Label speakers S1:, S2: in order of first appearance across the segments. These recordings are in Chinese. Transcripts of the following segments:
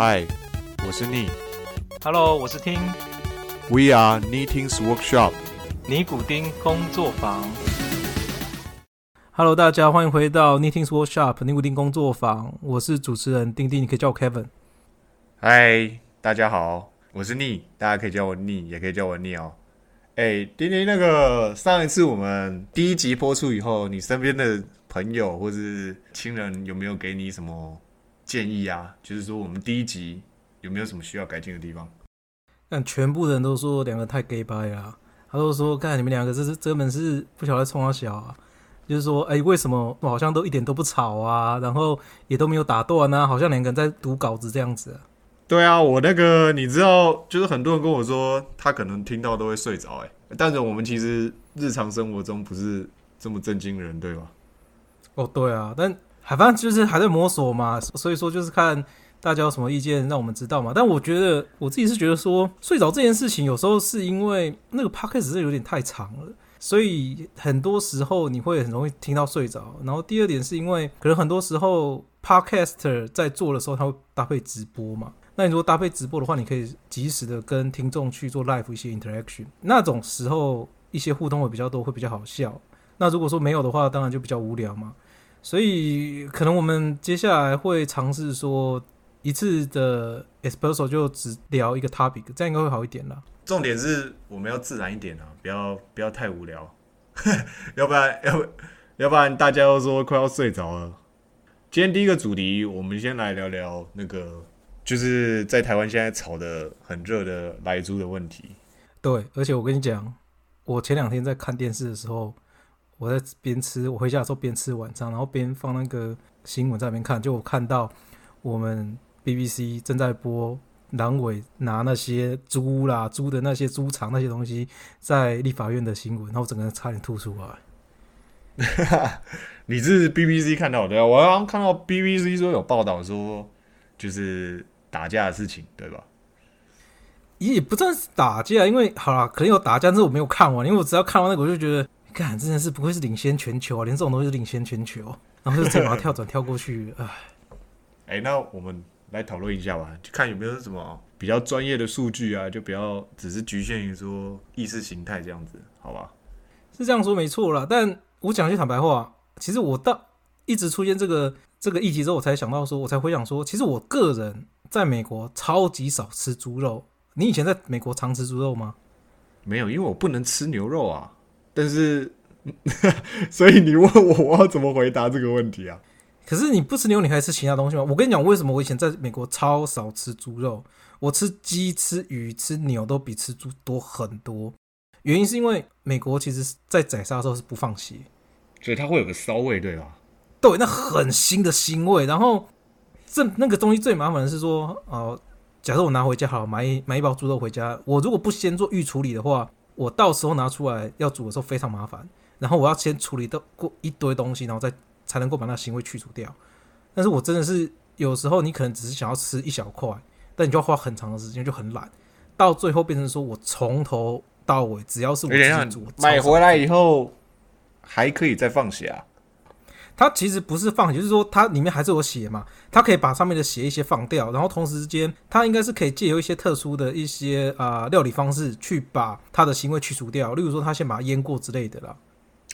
S1: 嗨，我是 Ni。
S2: Hello，我是听
S1: We are Knitting's Workshop。
S2: 尼古丁工作坊。
S3: Hello，大家欢迎回到 Knitting's Workshop 尼古丁工作坊，我是主持人丁丁，你可以叫我 Kevin。
S1: 嗨，大家好，我是 Ni，大家可以叫我 Ni，也可以叫我 Ni 哦。哎，丁丁，那个上一次我们第一集播出以后，你身边的朋友或是亲人有没有给你什么建议啊？就是说我们第一集有没有什么需要改进的地方？
S3: 但全部人都说两个太 gay 掰了，他都说看你们两个这是根本是不晓得冲他小啊，就是说哎、为什么好像都一点都不吵啊，然后也都没有打断啊，好像两个人在读稿子这样子、啊。
S1: 对啊，我那个你知道，就是很多人跟我说，他可能听到都会睡着，哎，但是我们其实日常生活中不是这么正经人，对吧？
S3: 哦，对啊，但反正就是还在摸索嘛，所以说就是看大家有什么意见，让我们知道嘛。但我觉得我自己是觉得说，睡着这件事情有时候是因为那个 podcast 是有点太长了，所以很多时候你会很容易听到睡着。然后第二点是因为可能很多时候 podcaster 在做的时候，他会搭配直播嘛。那你如果搭配直播的话，你可以及时的跟听众去做 live 一些 interaction，那种时候一些互动会比较多，会比较好笑。那如果说没有的话，当然就比较无聊嘛。所以可能我们接下来会尝试说一次的 espresso 就只聊一个 topic，这样应该会好一点啦。
S1: 重点是我们要自然一点啊，不要不要太无聊，要不然要不要不然大家都说快要睡着了。今天第一个主题，我们先来聊聊那个，就是在台湾现在炒的很热的莱猪的问题。
S3: 对，而且我跟你讲，我前两天在看电视的时候，我在边吃，我回家的时候边吃晚餐，然后边放那个新闻在那边看，就我看到我们 BBC 正在播狼尾拿那些猪啦、猪的那些猪肠那些东西在立法院的新闻，然后我整个人差点吐出来。
S1: 你是 BBC 看到的，我刚刚看到 BBC 说有报道说，就是打架的事情，对吧？
S3: 也不算是打架，因为好啦，可能有打架，但是我没有看完，因为我只要看完那个，我就觉得，干真的是不愧是领先全球啊，连这种东西都领先全球，然后就直接把它跳转跳过去，唉，
S1: 哎、那我们来讨论一下吧，就看有没有什么比较专业的数据啊，就不要只是局限于说意识形态这样子，好吧？
S3: 是这样说没错啦。但我讲句坦白话，其实我到一直出现这个这个议题之后，我才想到说，我才回想说，其实我个人在美国超级少吃猪肉。你以前在美国常吃猪肉吗？
S1: 没有，因为我不能吃牛肉啊。但是，所以你问我，我要怎么回答这个问题啊？
S3: 可是你不吃牛，你还吃其他东西吗？我跟你讲，为什么我以前在美国超少吃猪肉，我吃鸡、吃鱼、吃牛都比吃猪多很多。原因是因为美国其实在宰杀的时候是不放血，
S1: 所以它会有个骚味，对吧？
S3: 对，那很腥的腥味。然后这那个东西最麻烦的是说，哦、假设我拿回家好了，买一买一包猪肉回家，我如果不先做预处理的话，我到时候拿出来要煮的时候非常麻烦。然后我要先处理到过一堆东西，然后再才能够把那腥味去除掉。但是我真的是有时候你可能只是想要吃一小块，但你就要花很长的时间，就很懒，到最后变成说我从头到尾只要是我自己煮，
S1: 买回来以后还可以再放血。
S3: 它其实不是放血，就是说它里面还是有血嘛，它可以把上面的血一些放掉，然后同时之间，它应该是可以借由一些特殊的一些啊、呃料理方式去把它的腥味去除掉，例如说它先把它腌过之类的啦。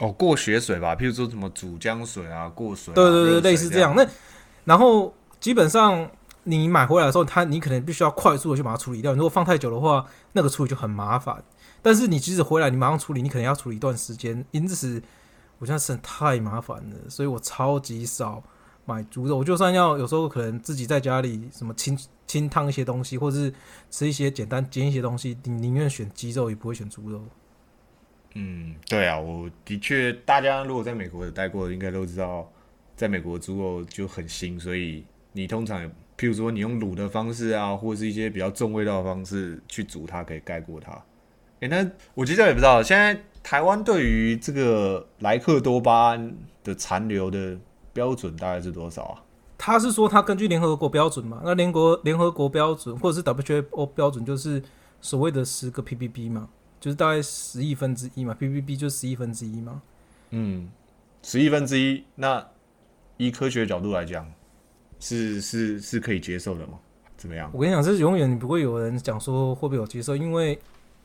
S1: 哦，过血水吧，譬如说什么煮姜水啊，过水啊、
S3: 对对对，类似这样。那然后基本上你买回来的时候，它你可能必须要快速的去把它处理掉。你如果放太久的话，那个处理就很麻烦。但是你即使回来，你马上处理，你可能要处理一段时间，因此我现在真的太麻烦了，所以我超级少买猪肉。我就算要有时候可能自己在家里什么清清烫一些东西，或者是吃一些简单煎一些东西，宁宁愿选鸡肉，也不会选猪肉。
S1: 嗯，对啊，我的确，大家如果在美国有待过，应该都知道，在美国猪肉就很腥，所以你通常，譬如说你用卤的方式啊，或者是一些比较重味道的方式去煮它，可以盖过它。诶，那我其实也不知道，现在台湾对于这个莱克多巴胺的残留的标准大概是多少啊？
S3: 他是说他根据联合国标准嘛，那联国联合国标准或者是 WHO 标准就是所谓的十个 ppb 嘛，就是大概十亿分之一嘛，ppb 就十亿分之一嘛。
S1: 嗯，十亿分之一，那以科学角度来讲，是是是可以接受的吗？怎么样？
S3: 我跟你讲，这是永远你不会有人讲说会不会有接受，因为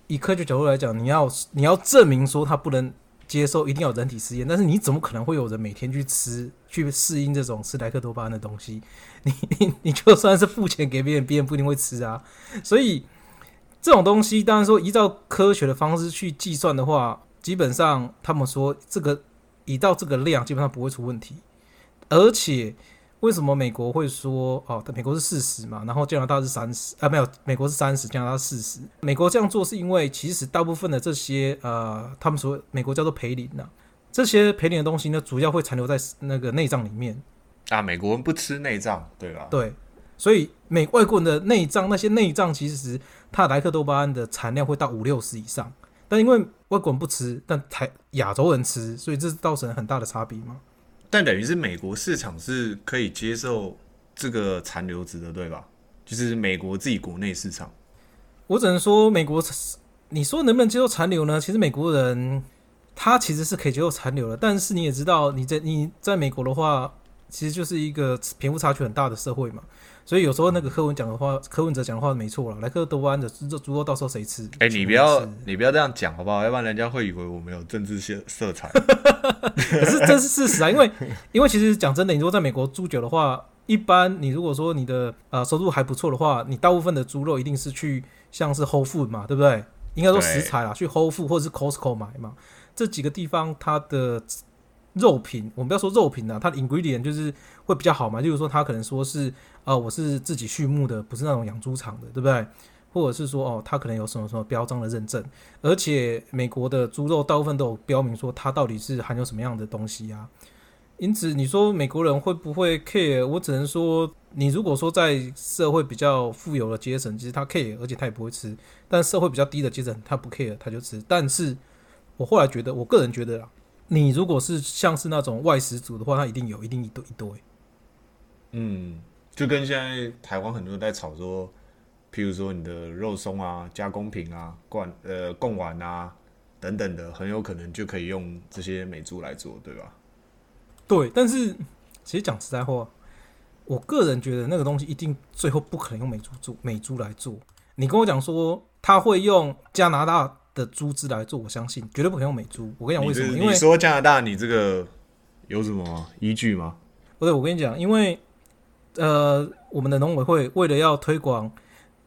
S3: 以科学角度来讲，你要你要证明说它不能接受，一定要人体实验。但是你怎么可能会有人每天去吃去适应这种吃莱克多巴胺的东西？你你你就算是付钱给别人，别人不一定会吃啊。所以这种东西，当然说依照科学的方式去计算的话，基本上他们说这个一到这个量，基本上不会出问题，而且。为什么美国会说哦？美国是四十嘛，然后加拿大是三十啊？没有，美国是三十，加拿大四十。美国这样做是因为其实大部分的这些呃，他们说美国叫做培林呐，这些培林的东西呢，主要会残留在那个内脏里面
S1: 啊。美国人不吃内脏，对吧？
S3: 对，所以美外国人的内脏那些内脏其实它莱克多巴胺的产量会到五六十以上，但因为外国人不吃，但台亚洲人吃，所以这造成很大的差别嘛。
S1: 但等于是美国市场是可以接受这个残留值的，对吧？就是美国自己国内市场。
S3: 我只能说，美国，你说能不能接受残留呢？其实美国人他其实是可以接受残留的，但是你也知道，你在你在美国的话，其实就是一个贫富差距很大的社会嘛。所以有时候那个柯文讲的话，柯文哲讲的话没错了。莱克多巴胺的猪猪肉到时候谁吃？
S1: 哎，你不要你不要这样讲好不好？要不然人家会以为我们有政治色色彩。
S3: 可是这是事实啊，因为因为其实讲真的，你如果在美国住久的话，一般你如果说你的呃收入还不错的话，你大部分的猪肉一定是去像是 Whole Food 嘛，对不对？应该说食材啦，去 Whole Food 或者是 Costco 买嘛，这几个地方它的。肉品，我们不要说肉品啊，它的 ingredient 就是会比较好嘛。例如说，它可能说是，呃，我是自己畜牧的，不是那种养猪场的，对不对？或者是说，哦，它可能有什么什么标章的认证，而且美国的猪肉大部分都有标明说它到底是含有什么样的东西啊。因此，你说美国人会不会 care？我只能说，你如果说在社会比较富有的阶层，其实他 care，而且他也不会吃；但社会比较低的阶层，他不 care，他就吃。但是我后来觉得，我个人觉得啦。你如果是像是那种外食族的话，他一定有，一定一堆一堆。
S1: 嗯，就跟现在台湾很多人在炒说，譬如说你的肉松啊、加工品啊、罐呃贡丸啊等等的，很有可能就可以用这些美猪来做，对吧？
S3: 对，但是其实讲实在话，我个人觉得那个东西一定最后不可能用美猪做美猪来做。你跟我讲说他会用加拿大。的猪只来做，我相信绝对不可能用美猪。我跟你讲为什么？因为
S1: 说加拿大，你这个有什么依据吗？
S3: 不对，我跟你讲，因为呃，我们的农委会为了要推广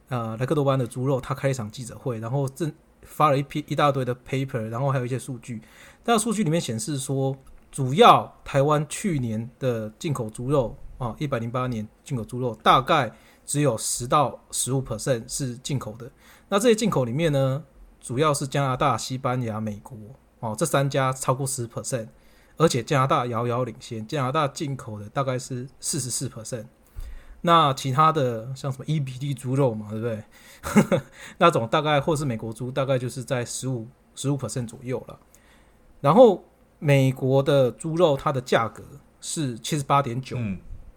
S3: 呃莱克多巴胺的猪肉，他开一场记者会，然后正发了一批一大堆的 paper，然后还有一些数据。那数据里面显示说，主要台湾去年的进口猪肉啊，一百零八年进口猪肉大概只有十到十五 percent 是进口的。那这些进口里面呢？主要是加拿大、西班牙、美国哦，这三家超过十 percent，而且加拿大遥遥领先，加拿大进口的大概是四十四 percent。那其他的像什么伊比利猪肉嘛，对不对？那种大概或是美国猪，大概就是在十五十五 percent 左右了。然后美国的猪肉它的价格是七十八点九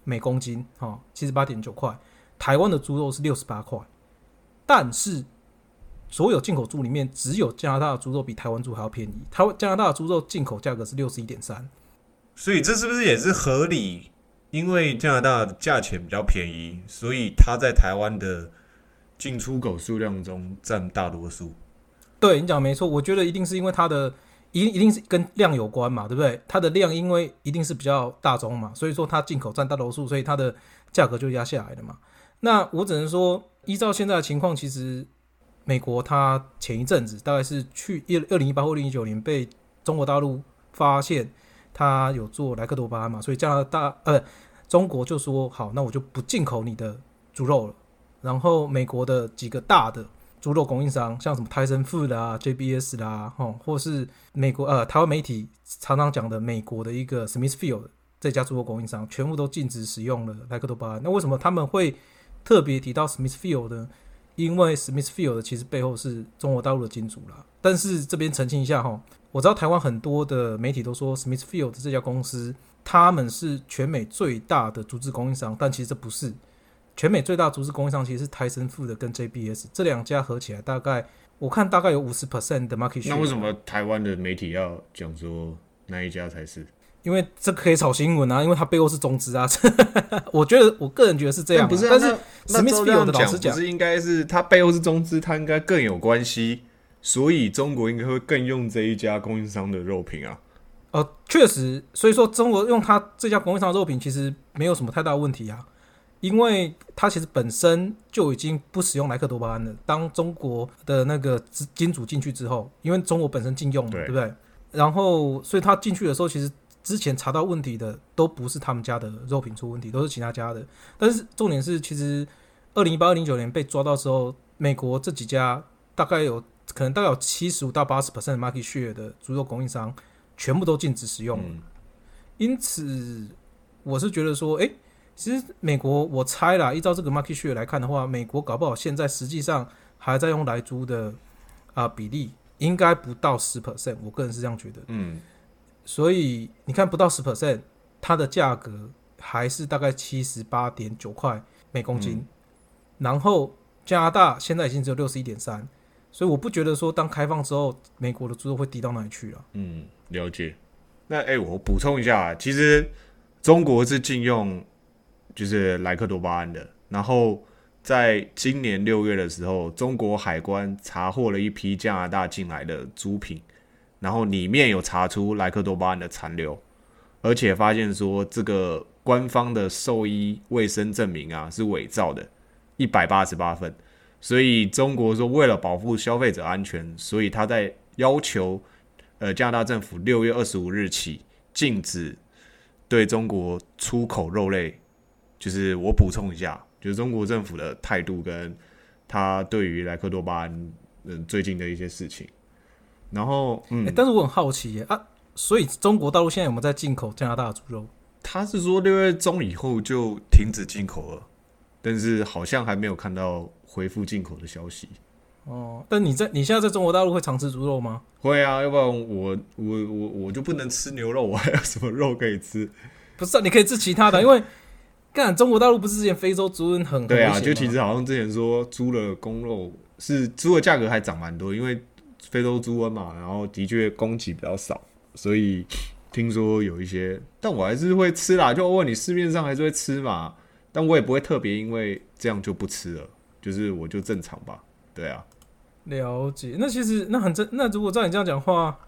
S3: 每公斤，哈，七十八点九块。台湾的猪肉是六十八块，但是。所有进口猪里面，只有加拿大的猪肉比台湾猪还要便宜。台湾加拿大的猪肉进口价格是六十一点三，
S1: 所以这是不是也是合理？因为加拿大价钱比较便宜，所以它在台湾的进出口数量中占大多数。
S3: 对你讲没错，我觉得一定是因为它的一一定是跟量有关嘛，对不对？它的量因为一定是比较大宗嘛，所以说它进口占大多数，所以它的价格就压下来了嘛。那我只能说，依照现在的情况，其实。美国它前一阵子大概是去一二零一八或二零一九年被中国大陆发现它有做莱克多巴胺嘛，所以加拿大呃中国就说好，那我就不进口你的猪肉了。然后美国的几个大的猪肉供应商，像什么泰森 Food 啦、JBS 啦，哦，或是美国呃台湾媒体常常讲的美国的一个 Smithfield 这家猪肉供应商，全部都禁止使用了莱克多巴胺。那为什么他们会特别提到 Smithfield 呢？因为 Smithfield 其实背后是中国大陆的金主啦，但是这边澄清一下哈，我知道台湾很多的媒体都说 Smithfield 这家公司他们是全美最大的竹子供应商，但其实这不是全美最大竹子供应商，其实是泰森富的跟 JBS 这两家合起来大概我看大概有五十 percent 的 market share。
S1: 那为什么台湾的媒体要讲说那一家才是？
S3: 因为这可以炒新闻啊，因为它背后是中资啊。我觉得我个人觉得是这样啊，
S1: 不是啊？
S3: 但是
S1: 那那照这
S3: Smithfield
S1: 样
S3: 的老师讲
S1: 不是应该是它背后是中资，它应该更有关系，所以中国应该会更用这一家供应商的肉品啊。
S3: 呃，确实，所以说中国用它这家供应商的肉品其实没有什么太大的问题啊，因为它其实本身就已经不使用莱克多巴胺了。当中国的那个金金主进去之后，因为中国本身禁用嘛，
S1: 对
S3: 对不对？然后，所以他进去的时候，其实之前查到问题的都不是他们家的肉品出问题，都是其他家的。但是重点是，其实二零一八、二零一九年被抓到之后，美国这几家大概有可能大概有七十五到八十 percent market share 的猪肉供应商，全部都禁止使用了。
S1: 嗯，
S3: 因此，我是觉得说，诶，其实美国我猜啦，依照这个 market share 来看的话，美国搞不好现在实际上还在用来猪的啊、比例，应该不到十 percent，我个人是这样觉得。
S1: 嗯，
S3: 所以你看，不到十 percent，它的价格还是大概七十八点九块每公斤，
S1: 嗯
S3: 然后加拿大现在已经只有六十一点三，所以我不觉得说当开放之后，美国的猪肉会低到哪里去了。
S1: 嗯，了解。那哎、我补充一下，其实中国是禁用就是莱克多巴胺的，然后在今年六月的时候，中国海关查获了一批加拿大进来的猪品，然后里面有查出莱克多巴胺的残留，而且发现说这个官方的兽医卫生证明啊是伪造的，一百八十八份。所以中国说，为了保护消费者安全，所以他在要求呃加拿大政府六月二十五日起禁止对中国出口肉类。就是我补充一下，就是中国政府的态度跟他对于莱克多巴胺嗯最近的一些事情。然后嗯
S3: 诶，但是我很好奇耶啊，所以中国大陆现在有没有在进口加拿大的猪肉？
S1: 他是说六月中以后就停止进口了，但是好像还没有看到恢复进口的消息。
S3: 哦，但你在你现在在中国大陆会常吃猪肉吗？
S1: 会啊，要不然我我我我就不能吃牛肉，我还有什么肉可以吃？
S3: 不是、啊，你可以吃其他的，因为 干中国大陆不是之前非洲猪瘟很很
S1: 对啊，就其实好像之前说猪的公肉是猪的价格还涨蛮多，因为非洲猪瘟嘛，然后的确供给比较少，所以听说有一些，但我还是会吃啦。就问你市面上还是会吃嘛，但我也不会特别因为这样就不吃了，就是我就正常吧。对啊，
S3: 了解。那其实那很正，那如果照你这样讲话，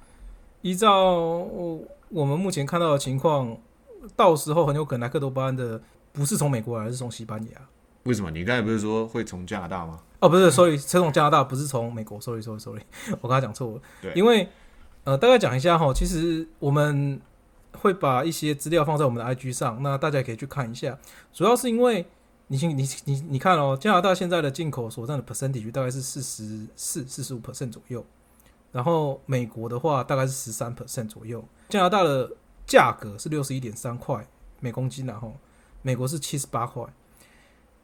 S3: 依照我我们目前看到的情况，到时候很有可能莱克多巴胺的不是从美国来，而是从西班牙。
S1: 为什么？你刚才不是说会从加拿大吗？
S3: 哦，不是，sorry，是从加拿大，不是从美国，sorry，sorry，sorry，我刚才讲错了。
S1: 对
S3: 因为呃，大概讲一下哈，其实我们会把一些资料放在我们的 IG 上，那大家也可以去看一下。主要是因为你你你你看哦，加拿大现在的进口所占的 percentage 大概是四十四、四十五 percent 左右，然后美国的话大概是十三 percent 左右。加拿大的价格是六十一点三块每公斤，然后美国是七十八块。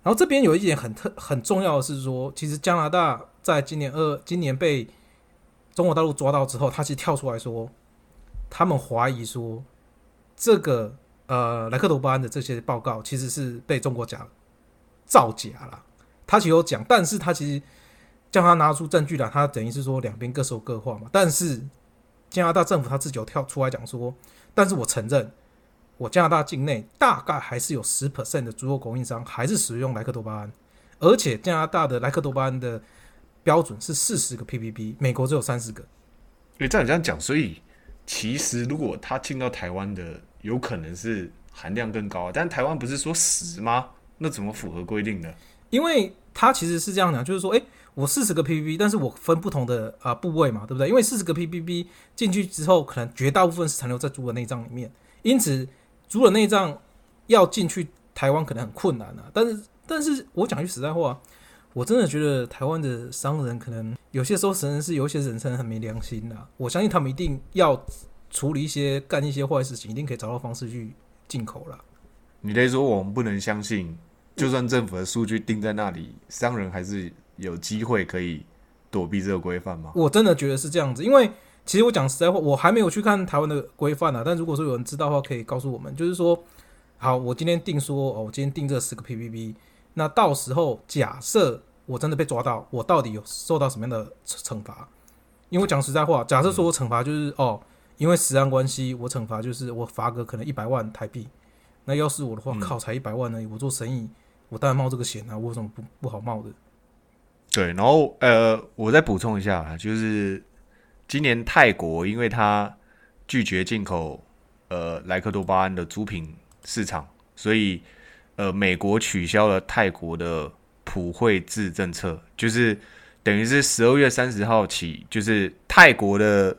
S3: 然后这边有一点很特很重要的是说，其实加拿大在今年二今年被中国大陆抓到之后，他其实跳出来说，他们怀疑说这个呃莱克多巴胺的这些报告其实是被中国假造假啦。他其实有讲，但是他其实叫他拿出证据来，他等于是说两边各说各话嘛。但是加拿大政府他自己有跳出来讲说，但是我承认。我加拿大境内大概还是有十 percent 的猪肉供应商还是使用莱克多巴胺，而且加拿大的莱克多巴胺的标准是四十个 ppb，美国只有三十个。
S1: 诶，照你这样讲，所以其实如果它进到台湾的，有可能是含量更高，但台湾不是说十吗？那怎么符合规定呢？
S3: 因为它其实是这样讲，就是说，诶，我四十个 ppb，但是我分不同的啊、部位嘛，对不对？因为四十个 ppb 进去之后，可能绝大部分是残留在猪的内脏里面，因此猪的内脏要进去台湾可能很困难啊。但是，但是我讲句实在话，我真的觉得台湾的商人可能有些时候，真的是有些人真很没良心的、我相信他们一定要处理一些干一些坏事情，一定可以找到方式去进口了。
S1: 你得说我们不能相信，就算政府的数据定在那里，商人还是有机会可以躲避这个规范吗？
S3: 我真的觉得是这样子，因为其实我讲实在话，我还没有去看台湾的规范啊。但如果说有人知道的话，可以告诉我们，就是说，好，我今天定说，哦，我今天定这十个 ppb，那到时候假设我真的被抓到，我到底有受到什么样的惩罚？因为我讲实在话，假设说我惩罚就是哦，因为时安关系，我惩罚就是我罚个可能一百万台币。那要是我的话，靠，才一百万呢，我做生意，我当然冒这个险啊，我有什么不不好冒的？
S1: 对，然后呃，我再补充一下啊，就是今年泰国因为它拒绝进口呃莱克多巴胺的猪品市场，所以呃美国取消了泰国的普惠制政策，就是等于是十二月三十号起，就是泰国的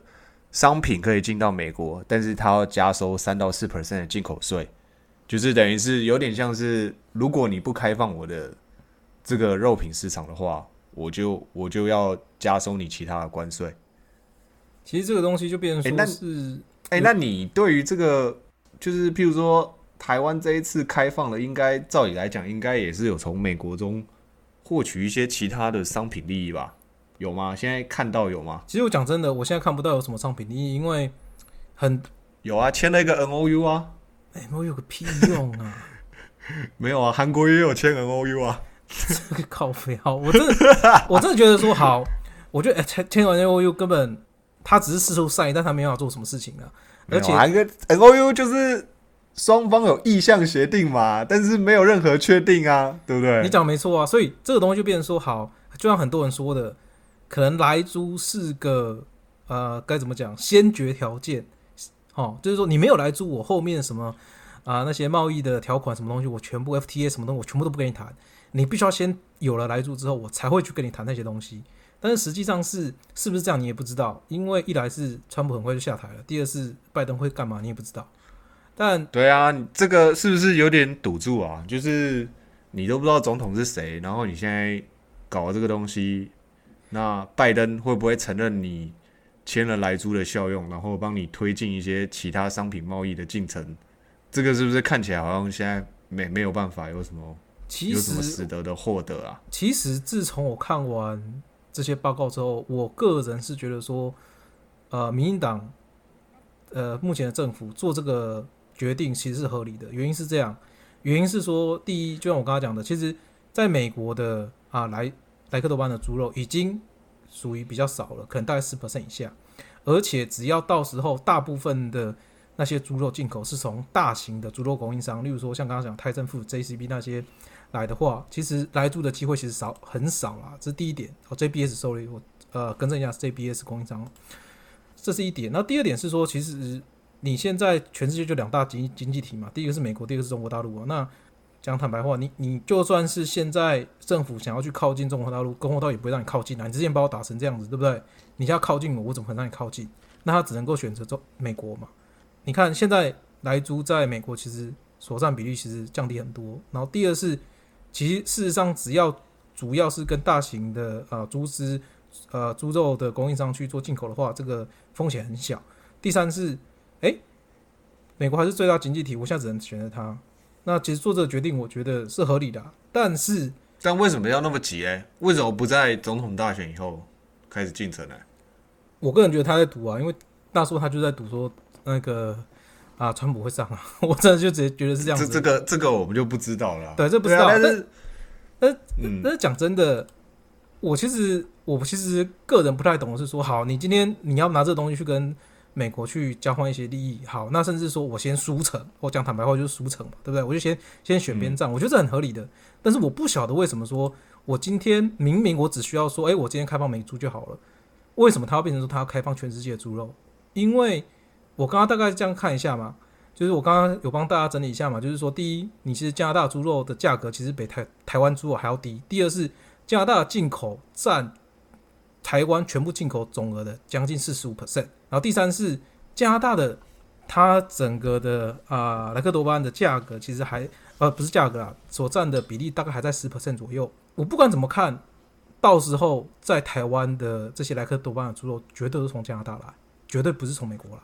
S1: 商品可以进到美国，但是它要加收三到四 percent 的进口税，就是等于是有点像是如果你不开放我的这个肉品市场的话，我就我就要加收你其他的关税。
S3: 其实这个东西就变成说是，
S1: 哎、那你对于这个，就是譬如说台湾这一次开放了，应该照理来讲，应该也是有从美国中获取一些其他的商品利益吧？有吗？现在看到有吗？
S3: 其实我讲真的，我现在看不到有什么商品利益，因为很
S1: 有啊，签了一个 N O U 啊，
S3: 哎，我有个屁用啊！
S1: 没有啊，韩国也有签 N O U 啊。
S3: 这个靠背好，我真的我真的觉得说好，我觉得哎签签完 N O U 根本他只是四处善意，但他没办法做什么事情啊。而且
S1: 没有啊，一个 N O U 就是双方有意向协定嘛，但是没有任何确定啊，对不对？
S3: 你讲没错啊，所以这个东西就变成说好，就像很多人说的，可能莱猪是个呃该怎么讲先决条件，哦，就是说你没有来租，我后面什么啊、那些贸易的条款什么东西，我全部 FTA 什么东西，我全部都不跟你谈，你必须要先有了来租之后，我才会去跟你谈那些东西。但是实际上是是不是这样，你也不知道，因为一来是川普很快就下台了，第二是拜登会干嘛，你也不知道。但
S1: 对啊，你这个是不是有点赌注啊？就是你都不知道总统是谁，然后你现在搞这个东西，那拜登会不会承认你签了莱猪的效用，然后帮你推进一些其他商品贸易的进程？这个是不是看起来好像现在没没有办法有什么
S3: 其
S1: 有什么
S3: 实
S1: 实得的获得啊？
S3: 其实自从我看完这些报告之后，我个人是觉得说，呃，民进党，呃，目前的政府做这个决定其实是合理的。原因是这样，原因是说，第一，就像我刚刚讲的，其实在美国的啊莱莱克多巴的猪肉已经属于比较少了，可能大概十 percent 以下，而且只要到时候大部分的那些猪肉进口是从大型的猪肉供应商，例如说像刚刚讲泰政府、JCB 那些来的话，其实来猪的机会其实少很少啦，这是第一点。哦，JBS 受理我呃更正一下，JBS 供应商，这是一点。那第二点是说，其实你现在全世界就两大经经济体嘛，第一个是美国，第二个是中国大陆啊。那讲坦白话，你你就算是现在政府想要去靠近中国大陆，中国大陆也不会让你靠近啊。你之前把我打成这样子，对不对？你现在靠近我，我怎么可能让你靠近？那他只能够选择中美国嘛。你看现在来租在美国其实所占比例其实降低很多。然后第二是，其实事实上只要主要是跟大型的呃猪只呃猪肉的供应商去做进口的话，这个风险很小。第三是，诶，美国还是最大经济体，我现在只能选择它。那其实做这个决定，我觉得是合理的啊、但是
S1: 但为什么要那么急？哎，为什么不在总统大选以后开始进程呢？
S3: 我个人觉得他在赌啊，因为大叔他就在赌说那个啊，川普会上啊，我真的就直接觉得是这样子。
S1: 这这个这个我们就不知道了啊。
S3: 对这不知道
S1: 啊但是
S3: 但是讲真的，我其实我其实个人不太懂的是说，好，你今天你要拿这个东西去跟美国去交换一些利益，好，那甚至说我先输成，我讲坦白话就是输成嘛，对不对？我就先先选边站，我觉得这很合理的。但是我不晓得为什么说我今天明明我只需要说，哎、我今天开放美猪就好了，为什么它要变成说它要开放全世界的猪肉？因为我刚刚大概这样看一下嘛，就是我刚刚有帮大家整理一下嘛，就是说，第一，你其实加拿大猪肉的价格其实比台台湾猪肉还要低；第二是加拿大进口占台湾全部进口总额的将近四十五 percent，然后第三是加拿大的它整个的啊、莱克多巴胺的价格其实还呃不是价格啊，所占的比例大概还在十 percent 左右。我不管怎么看，到时候在台湾的这些莱克多巴胺的猪肉绝对是从加拿大来，绝对不是从美国来。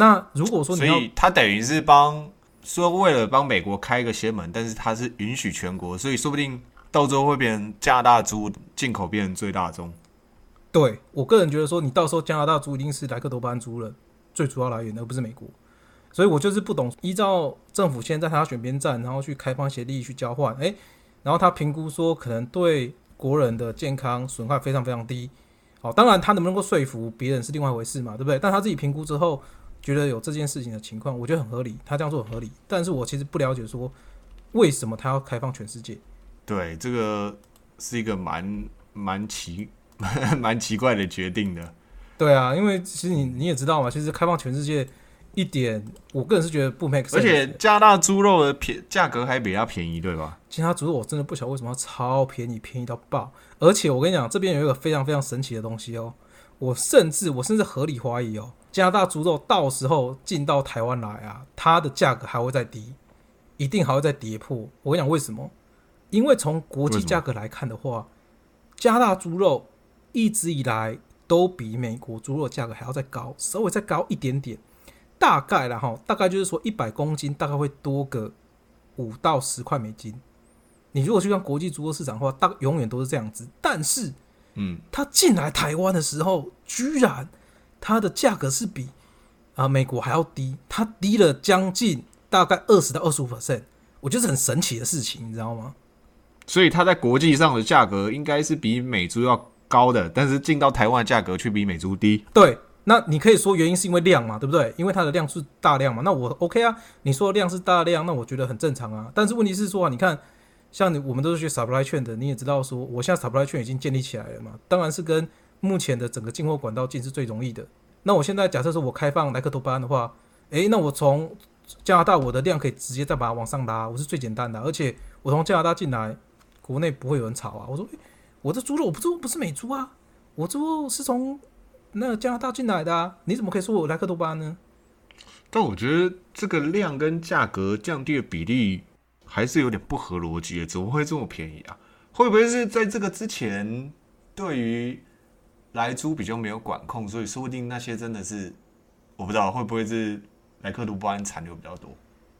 S3: 那如果说你要
S1: 所以他等于是帮说为了帮美国开一个先门，但是他是允许全国，所以说不定到时候会变成加拿大猪进口变成最大宗。
S3: 对我个人觉得说，你到时候加拿大猪一定是莱克多巴胺猪了最主要来源，而不是美国。所以我就是不懂，依照政府现在他要选边站，然后去开放一些利益去交换，诶，然后他评估说可能对国人的健康损害非常非常低，好，当然他能不能够说服别人是另外一回事嘛，对不对？但他自己评估之后，觉得有这件事情的情况，我觉得很合理，他这样做很合理。但是我其实不了解说为什么他要开放全世界。
S1: 对，这个是一个蛮蛮奇 蛮奇怪的决定的。
S3: 对啊，因为其实你你也知道嘛，其实开放全世界一点，我个人是觉得不 make sense。
S1: 而且加拿大猪肉的便价格还比较便宜，对吧？
S3: 其他猪肉我真的不晓得为什么要超便宜，便宜到爆。而且我跟你讲，这边有一个非常非常神奇的东西哦，我甚至我甚至合理怀疑哦，加拿大猪肉到时候进到台湾来啊，它的价格还会再低，一定还会再跌破。我跟你讲为什么？因为从国际价格来看的话，加拿大猪肉一直以来都比美国猪肉价格还要再高，稍微再高一点点，大概然后大概就是说一百公斤大概会多个五到十块美金。你如果去看国际猪肉市场的话，大永远都是这样子。但是，
S1: 嗯，
S3: 它进来台湾的时候，居然它的价格是比啊美国还要低，它低了将近大概二十到二十五 percent，我觉得很神奇的事情，你知道吗？
S1: 所以它在国际上的价格应该是比美猪要高的，但是进到台湾的价格却比美猪低。
S3: 对，那你可以说原因是因为量嘛，对不对？因为它的量是大量嘛，那我 OK 啊。你说量是大量，那我觉得很正常啊。但是问题是说啊，你看。像你，我们都是学 supply chain 的，你也知道说，我现在 supply chain 已经建立起来了嘛。当然是跟目前的整个进货管道进是最容易的。那我现在假设说我开放莱克多巴胺的话，诶，那我从加拿大我的量可以直接再把它往上拉，我是最简单的。而且我从加拿大进来，国内不会有人吵啊。我说，诶，我的猪肉我不猪不是美猪啊，我猪肉是从那加拿大进来的啊，你怎么可以说我莱克多巴胺呢？
S1: 但我觉得这个量跟价格降低的比例。还是有点不合逻辑的，怎么会这么便宜啊？会不会是在这个之前对于来猪比较没有管控，所以说不定那些真的是我不知道会不会是莱克多巴胺残留比较多？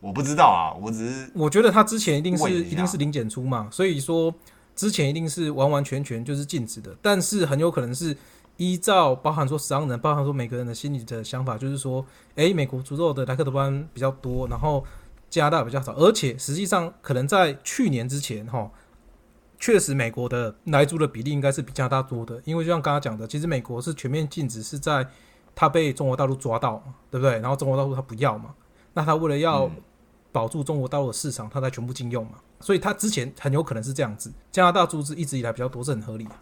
S1: 我不知道啊，我只是
S3: 我觉得他之前一定是一定是零检出嘛，所以说之前一定是完完全全就是禁止的，但是很有可能是依照包含说商人，包含说每个人的心理的想法，就是说，诶，美国猪肉的莱克多巴胺比较多，然后。加拿大比较少，而且实际上可能在去年之前，哈，确实美国的来猪的比例应该是比加拿大多的，因为就像刚刚讲的，其实美国是全面禁止，是在他被中国大陆抓到嘛，对不对？然后中国大陆他不要嘛，那他为了要保住中国大陆的市场，他才全部禁用嘛，所以他之前很有可能是这样子，加拿大猪只一直以来比较多，是很合理的。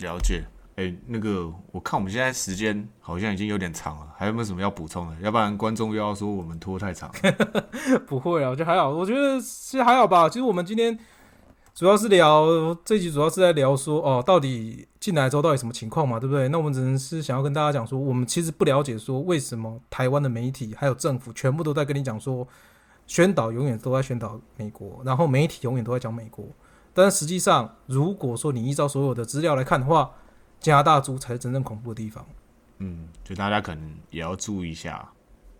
S1: 了解。哎，那个，我看我们现在时间好像已经有点长了，还有没有什么要补充的？要不然观众又要说我们拖太长。
S3: 不会啊，我觉得还好，我觉得其实还好吧。其实我们今天主要是聊这集，主要是在聊说哦，到底进来之后到底什么情况嘛，对不对？那我们只能是想要跟大家讲说，我们其实不了解说为什么台湾的媒体还有政府全部都在跟你讲说，宣导永远都在宣导美国，然后媒体永远都在讲美国。但实际上，如果说你依照所有的资料来看的话，加拿大猪才是真正恐怖的地方。
S1: 嗯，就大家可能也要注意一下。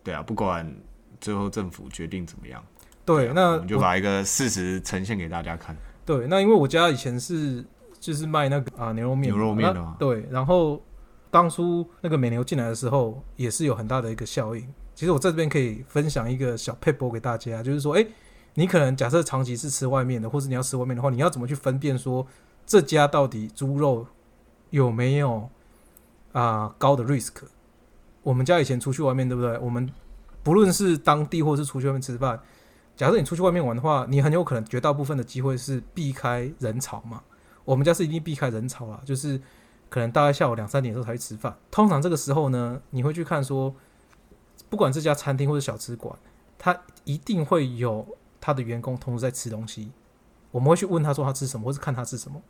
S1: 对啊，不管最后政府决定怎么样，
S3: 对，那
S1: 我们就把一个事实呈现给大家看。
S3: 对，那因为我家以前是就是卖那个啊牛肉面，
S1: 牛肉面的嘛。
S3: 对，然后当初那个美牛进来的时候，也是有很大的一个效应。其实我在这边可以分享一个小 paper 给大家，就是说，哎，你可能假设长期是吃外面的，或者你要吃外面的话，你要怎么去分辨说这家到底猪肉？有没有啊高的 risk？我们家以前出去外面，对不对？我们不论是当地或是出去外面吃饭，假设你出去外面玩的话，你很有可能绝大部分的机会是避开人潮嘛。我们家是一定避开人潮啊，就是可能大概下午两三点的时候才去吃饭。通常这个时候呢，你会去看说，不管这家餐厅或者小吃馆，他一定会有他的员工同时在吃东西。我们会去问他说他吃什么，或是看他吃什么。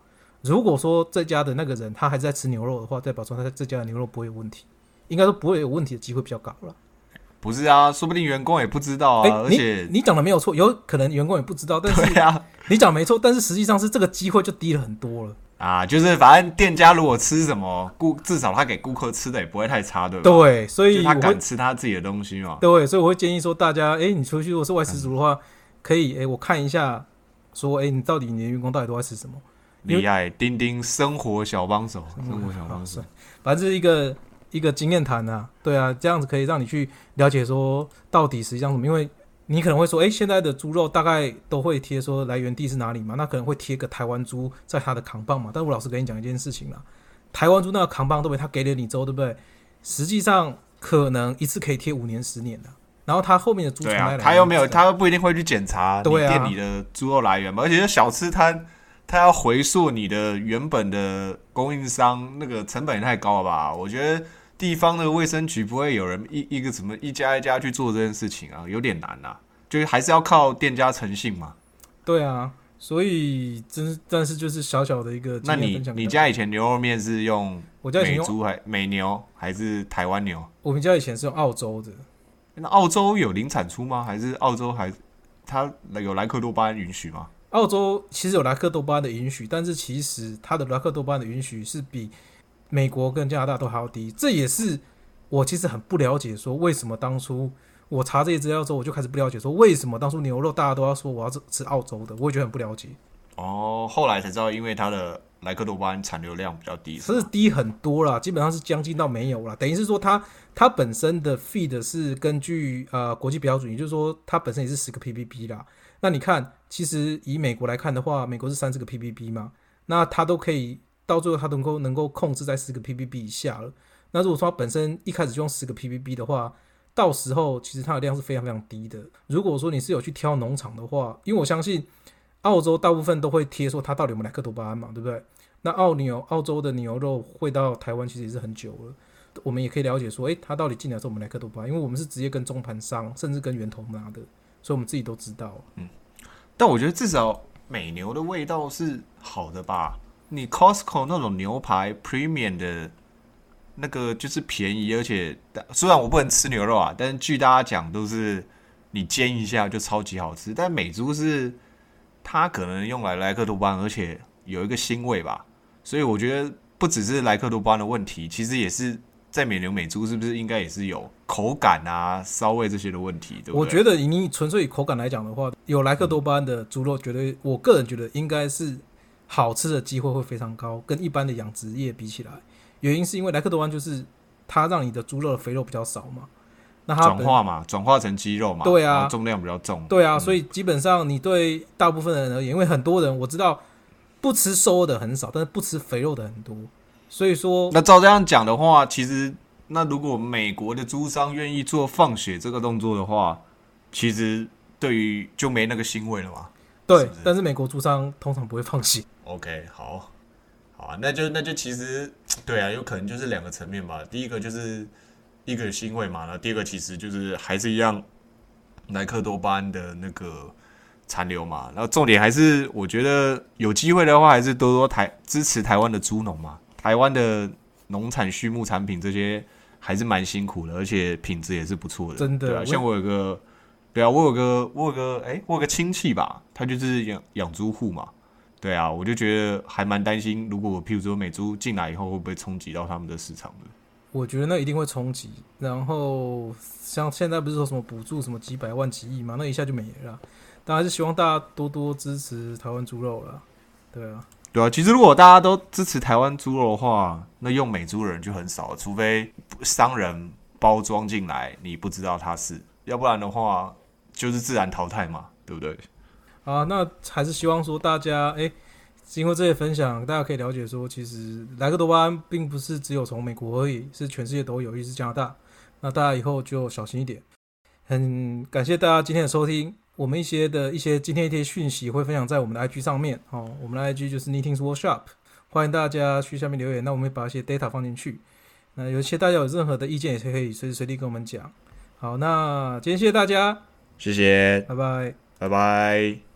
S3: 如果说这家的那个人他还在吃牛肉的话，代表说他这家的牛肉不会有问题，应该说不会有问题的机会比较高了。
S1: 不是啊，说不定员工也不知道啊。而且
S3: 你讲的没有错，有可能员工也不知道。但是
S1: 啊，
S3: 你讲没错，但是实际上是这个机会就低了很多了
S1: 啊。就是反正店家如果吃什么顾，至少他给顾客吃的也不会太差，对吧？
S3: 对，所以
S1: 他敢吃他自己的东西嘛。
S3: 对，所以我会建议说大家，哎，你出去如果是外食族的话，可以哎，我看一下，说哎，你到底你的员工到底都在吃什么。
S1: 厉害，钉钉生活小帮手，生活小帮手，
S3: 反正是一个一个经验谈啊，对啊，这样子可以让你去了解说到底实际上什么，因为你可能会说，哎，现在的猪肉大概都会贴说来源地是哪里嘛，那可能会贴个台湾猪在它的扛棒嘛，但我老实跟你讲一件事情啦，台湾猪那个扛棒，对不对？他给了你之后，对不对？实际上可能一次可以贴五年、十年的。然后他后面的猪从
S1: 对啊？他又没有，他又不一定会去检查店里的猪肉来源嘛，而且是小吃摊，他要回溯你的原本的供应商，那个成本也太高了吧？我觉得地方的卫生局不会有人一一个什么一家一家去做这件事情啊，有点难啊，就是还是要靠店家诚信嘛。
S3: 对啊，所以真是，但是就是小小的一个
S1: 那你。你家以前牛肉面是用
S3: 我家以前用
S1: 美猪还美牛还是台湾牛？
S3: 我们家以前是用澳洲的，
S1: 那澳洲有零产出吗？还是澳洲还它有莱克多巴胺允许吗？
S3: 澳洲其实有莱克多巴的允许，但是其实它的莱克多巴的允许是比美国跟加拿大都还要低。这也是我其实很不了解，说为什么当初我查这些资料之后，我就开始不了解，说为什么当初牛肉大家都要说我要吃澳洲的，我也觉得很不了解。
S1: 哦，后来才知道，因为它的莱克多巴胺产流量比较低，
S3: 它是低很多啦，基本上是将近到没有啦。等于是说它它本身的 feed 是根据呃国际标准，也就是说它本身也是十个 ppb 啦。那你看，其实以美国来看的话，美国是三十个 ppb 嘛，那它都可以到最后它能够能够控制在十个 ppb 以下了。那如果说它本身一开始就用十个 ppb 的话，到时候其实它的量是非常非常低的。如果说你是有去挑农场的话，因为我相信澳洲大部分都会贴说它到底有没有莱克多巴胺嘛，对不对？那澳牛澳洲的牛肉会到台湾，其实也是很久了。我们也可以了解说，诶，它到底进来是我们莱克多巴胺，因为我们是直接跟中盘商，甚至跟源头拿的，所以我们自己都知道。
S1: 嗯但我觉得至少美牛的味道是好的吧？你 Costco 那种牛排 Premium 的那个就是便宜，而且虽然我不能吃牛肉啊，但是据大家讲都是你煎一下就超级好吃。但美猪是它可能用来莱克多巴，而且有一个腥味吧，所以我觉得不只是莱克多巴的问题，其实也是在美牛美猪是不是应该也是有口感啊、骚味这些的问题，对不对？
S3: 我觉得以你纯粹以口感来讲的话，有莱克多巴胺的猪肉，绝对我个人觉得应该是好吃的机会会非常高，跟一般的养殖业比起来。原因是因为莱克多巴胺就是它让你的猪肉的肥肉比较少嘛，那它
S1: 转化嘛，转化成肌肉嘛，
S3: 对啊
S1: 重量比较重，
S3: 对啊，
S1: 嗯
S3: 所以基本上你对大部分的人而言，因为很多人我知道不吃瘦的很少，但是不吃肥肉的很多，所以说
S1: 那照这样讲的话，其实那如果美国的猪商愿意做放血这个动作的话，其实对于就没那个腥味了嘛。
S3: 对，
S1: 是是
S3: 但是美国猪商通常不会放血。
S1: OK，好，好啊，那就那就其实对啊，有可能就是两个层面吧。第一个就是一个腥味嘛，那第二个其实就是还是一样莱克多巴胺的那个残留嘛。然后重点还是我觉得有机会的话，还是多多台支持台湾的猪农嘛，台湾的农产畜牧产品这些还是蛮辛苦的，而且品质也是不错的，对啊，
S3: 真的我
S1: 像我有个。对啊，我有个我有个哎、我有个亲戚吧，他就是养养猪户嘛，对啊，我就觉得还蛮担心，如果譬如说美猪进来以后，会不会冲击到他们的市场的？
S3: 我觉得那一定会冲击。然后像现在不是说什么补助什么几百万几亿嘛，那一下就没了啦。当然是希望大家多多支持台湾猪肉了。对啊，
S1: 对啊，其实如果大家都支持台湾猪肉的话，那用美猪的人就很少，除非商人包装进来，你不知道他是，要不然的话就是自然淘汰嘛，对不对？
S3: 啊，那还是希望说大家哎。经过这些分享，大家可以了解说，其实莱克多巴胺并不是只有从美国而已，是全世界都有，尤其是加拿大。那大家以后就小心一点。很感谢大家今天的收听，我们一些的一些今天一些讯息会分享在我们的 IG 上面哦。我们的 IG 就是 Knitting Workshop，欢迎大家去下面留言，那我们会把一些 data 放进去。那有些大家有任何的意见，也是可以随时随地跟我们讲。好，那今天谢谢大家，
S1: 谢谢，
S3: 拜拜。
S1: 拜拜。